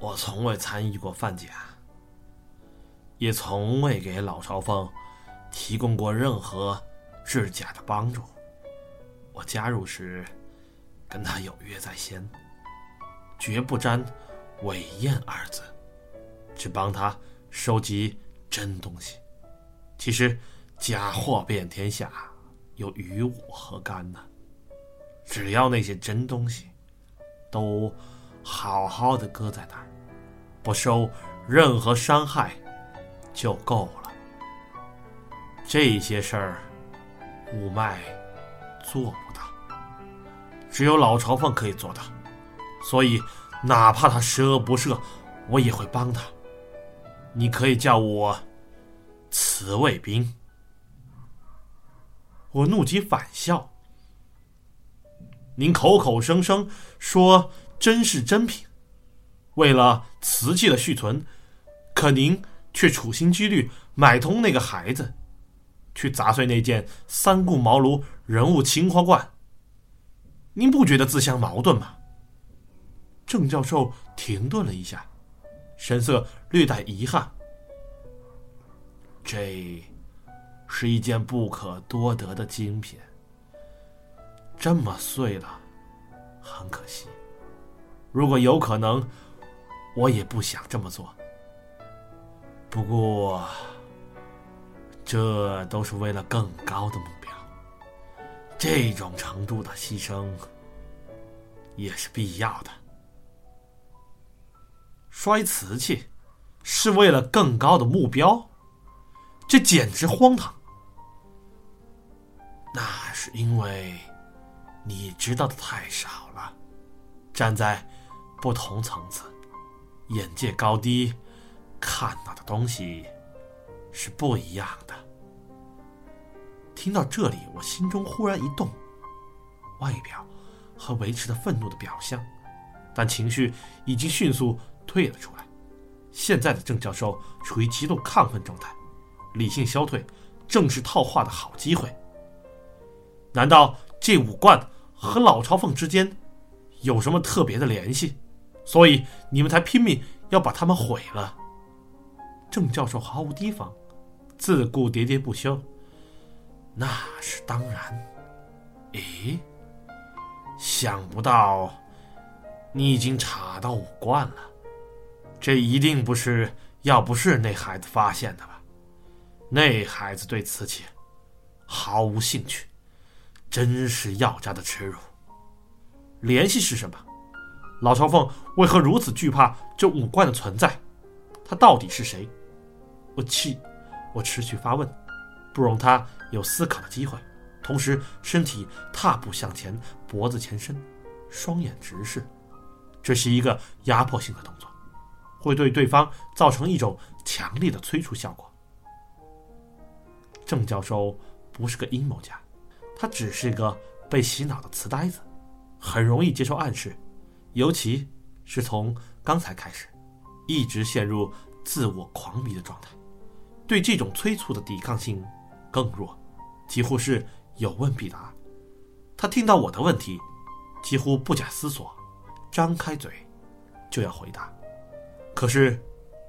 我从未参与过贩假，也从未给老朝奉提供过任何制假的帮助。我加入时跟他有约在先，绝不沾“伪验”二字，只帮他收集真东西。其实假货遍天下，又与我何干呢？只要那些真东西都好好的搁在那儿，不受任何伤害，就够了。这些事儿，五脉做不到，只有老朝奉可以做到。所以，哪怕他十恶不赦，我也会帮他。你可以叫我慈卫兵。我怒极反笑。您口口声声说真是真品，为了瓷器的续存，可您却处心积虑买通那个孩子，去砸碎那件三顾茅庐人物青花罐。您不觉得自相矛盾吗？郑教授停顿了一下，神色略带遗憾。这是一件不可多得的精品。这么碎了，很可惜。如果有可能，我也不想这么做。不过，这都是为了更高的目标。这种程度的牺牲也是必要的。摔瓷器是为了更高的目标，这简直荒唐。那是因为。你知道的太少了，站在不同层次、眼界高低，看到的东西是不一样的。听到这里，我心中忽然一动，外表和维持着愤怒的表象，但情绪已经迅速退了出来。现在的郑教授处于极度亢奋状态，理性消退，正是套话的好机会。难道这五罐？和老朝奉之间有什么特别的联系？所以你们才拼命要把他们毁了。郑教授毫无提防，自顾喋喋不休。那是当然。咦，想不到你已经查到五冠了。这一定不是，要不是那孩子发现的吧？那孩子对瓷器毫无兴趣。真是药家的耻辱。联系是什么？老朝奉为何如此惧怕这五冠的存在？他到底是谁？我气，我持续发问，不容他有思考的机会。同时，身体踏步向前，脖子前伸，双眼直视。这是一个压迫性的动作，会对对方造成一种强烈的催促效果。郑教授不是个阴谋家。他只是一个被洗脑的瓷呆子，很容易接受暗示，尤其是从刚才开始，一直陷入自我狂迷的状态，对这种催促的抵抗性更弱，几乎是有问必答。他听到我的问题，几乎不假思索，张开嘴就要回答，可是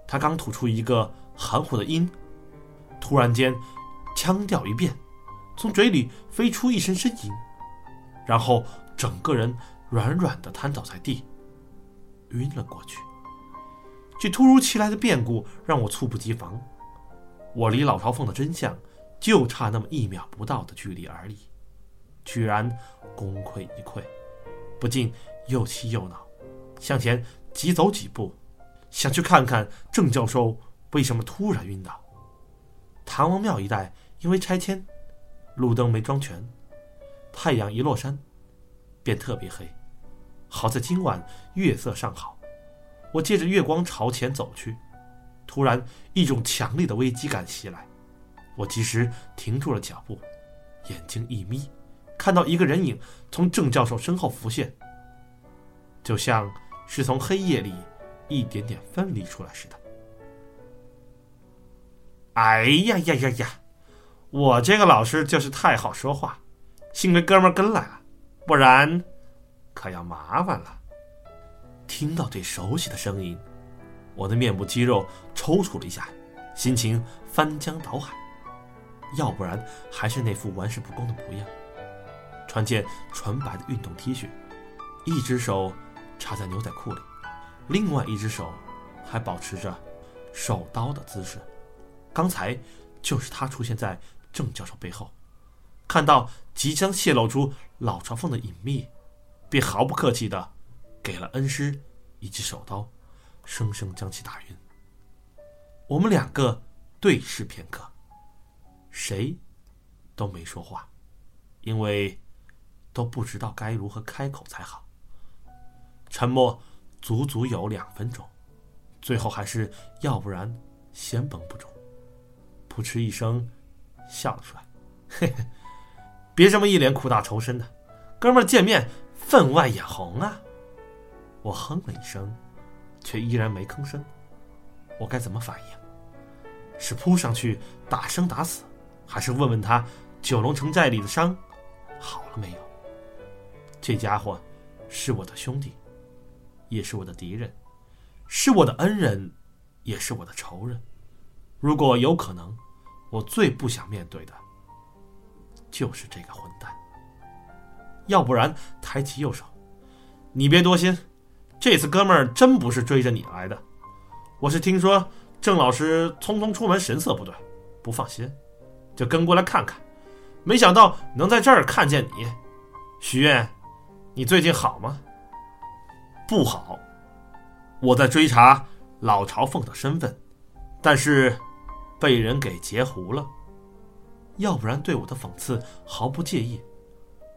他刚吐出一个含糊的音，突然间腔调一变。从嘴里飞出一声呻吟，然后整个人软软的瘫倒在地，晕了过去。这突如其来的变故让我猝不及防，我离老朝奉的真相就差那么一秒不到的距离而已，居然功亏一篑，不禁又气又恼，向前急走几步，想去看看郑教授为什么突然晕倒。唐王庙一带因为拆迁。路灯没装全，太阳一落山，便特别黑。好在今晚月色尚好，我借着月光朝前走去。突然，一种强烈的危机感袭来，我及时停住了脚步，眼睛一眯，看到一个人影从郑教授身后浮现，就像是从黑夜里一点点分离出来似的。哎呀呀呀呀！我这个老师就是太好说话，幸亏哥们儿跟来了，不然可要麻烦了。听到这熟悉的声音，我的面部肌肉抽搐了一下，心情翻江倒海。要不然还是那副玩世不恭的模样，穿件纯白的运动 T 恤，一只手插在牛仔裤里，另外一只手还保持着手刀的姿势。刚才就是他出现在郑教授背后，看到即将泄露出老朝奉的隐秘，便毫不客气的给了恩师一记手刀，生生将其打晕。我们两个对视片刻。谁都没说话，因为都不知道该如何开口才好。沉默足足有两分钟，最后还是要不然先绷不住，扑哧一声笑了出来。嘿嘿，别这么一脸苦大仇深的，哥们见面分外眼红啊！我哼了一声，却依然没吭声。我该怎么反应？是扑上去打生打死？还是问问他，九龙城寨里的伤好了没有？这家伙是我的兄弟，也是我的敌人，是我的恩人，也是我的仇人。如果有可能，我最不想面对的，就是这个混蛋。要不然，抬起右手，你别多心，这次哥们儿真不是追着你来的，我是听说郑老师匆匆出门，神色不对，不放心。就跟过来看看，没想到能在这儿看见你，许愿，你最近好吗？不好，我在追查老朝奉的身份，但是被人给截胡了。要不然对我的讽刺毫不介意，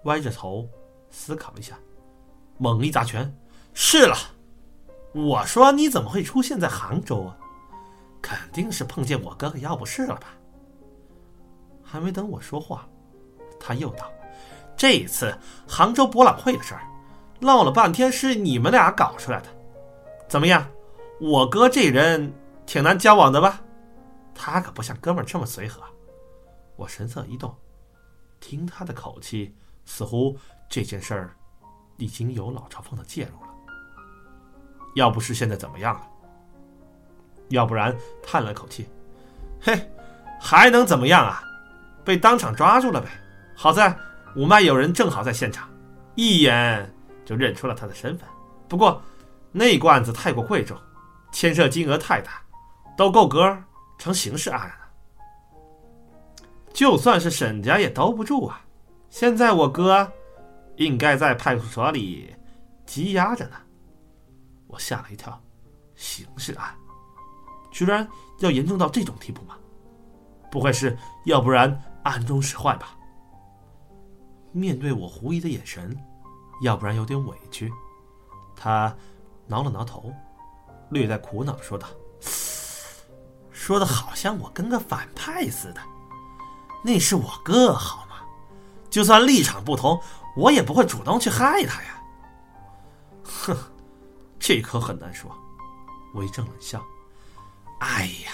歪着头思考一下，猛一砸拳，是了，我说你怎么会出现在杭州啊？肯定是碰见我哥哥要不是了吧？还没等我说话，他又道：“这一次杭州博览会的事儿，闹了半天是你们俩搞出来的，怎么样？我哥这人挺难交往的吧？他可不像哥们儿这么随和。”我神色一动，听他的口气，似乎这件事儿已经有老朝奉的介入了。要不是现在怎么样了？要不然叹了口气：“嘿，还能怎么样啊？”被当场抓住了呗！好在五脉有人正好在现场，一眼就认出了他的身份。不过那罐子太过贵重，牵涉金额太大，都够格成刑事案了。就算是沈家也兜不住啊！现在我哥应该在派出所里羁押着呢。我吓了一跳，刑事案居然要严重到这种地步吗？不会是要不然？暗中使坏吧。面对我狐疑的眼神，要不然有点委屈，他挠了挠头，略带苦恼说道：“说的好像我跟个反派似的。那是我哥好？就算立场不同，我也不会主动去害他呀。”哼，这可很难说。我一阵冷笑：“哎呀，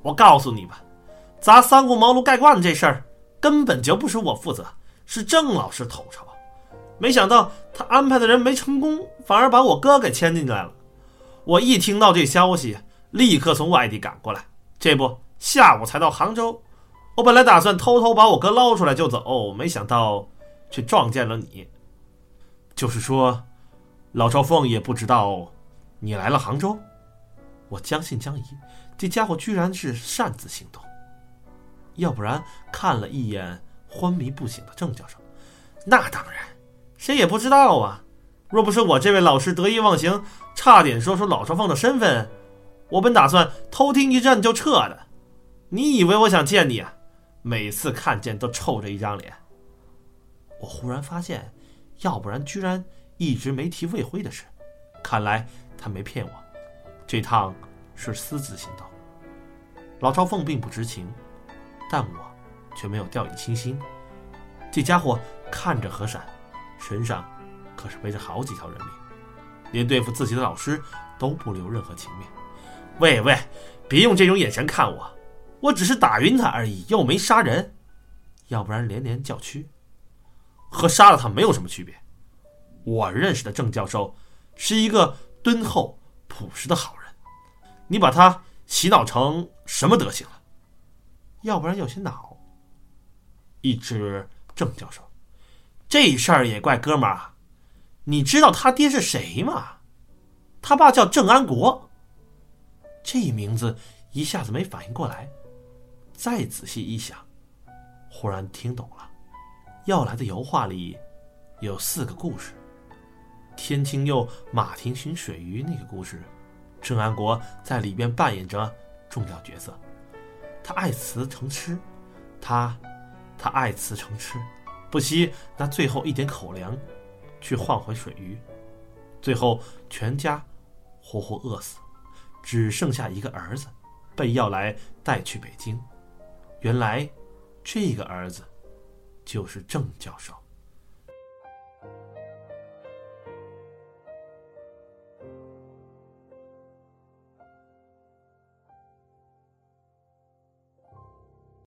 我告诉你吧。”砸三顾茅庐盖罐这事儿根本就不是我负责，是郑老师头筹。没想到他安排的人没成功，反而把我哥给牵进来了。我一听到这消息，立刻从外地赶过来。这不，下午才到杭州。我本来打算偷偷把我哥捞出来就走，没想到却撞见了你。就是说，老朝奉也不知道你来了杭州。我将信将疑，这家伙居然是擅自行动。要不然看了一眼昏迷不醒的郑教授，那当然，谁也不知道啊。若不是我这位老师得意忘形，差点说出老朝奉的身份，我本打算偷听一阵就撤的。你以为我想见你啊？每次看见都臭着一张脸。我忽然发现，要不然居然一直没提魏辉的事，看来他没骗我，这趟是私自行动。老朝奉并不知情。但我却没有掉以轻心。这家伙看着和善，身上可是背着好几条人命，连对付自己的老师都不留任何情面。喂喂，别用这种眼神看我，我只是打晕他而已，又没杀人。要不然连连叫屈，和杀了他没有什么区别。我认识的郑教授是一个敦厚朴实的好人，你把他洗脑成什么德行了？要不然有些恼。一指郑教授，这事儿也怪哥们儿。你知道他爹是谁吗？他爸叫郑安国。这名字一下子没反应过来，再仔细一想，忽然听懂了。要来的油画里有四个故事。天青釉马蹄寻水鱼那个故事，郑安国在里边扮演着重要角色。他爱瓷成痴，他，他爱瓷成痴，不惜拿最后一点口粮去换回水鱼，最后全家活活饿死，只剩下一个儿子，被要来带去北京。原来，这个儿子就是郑教授。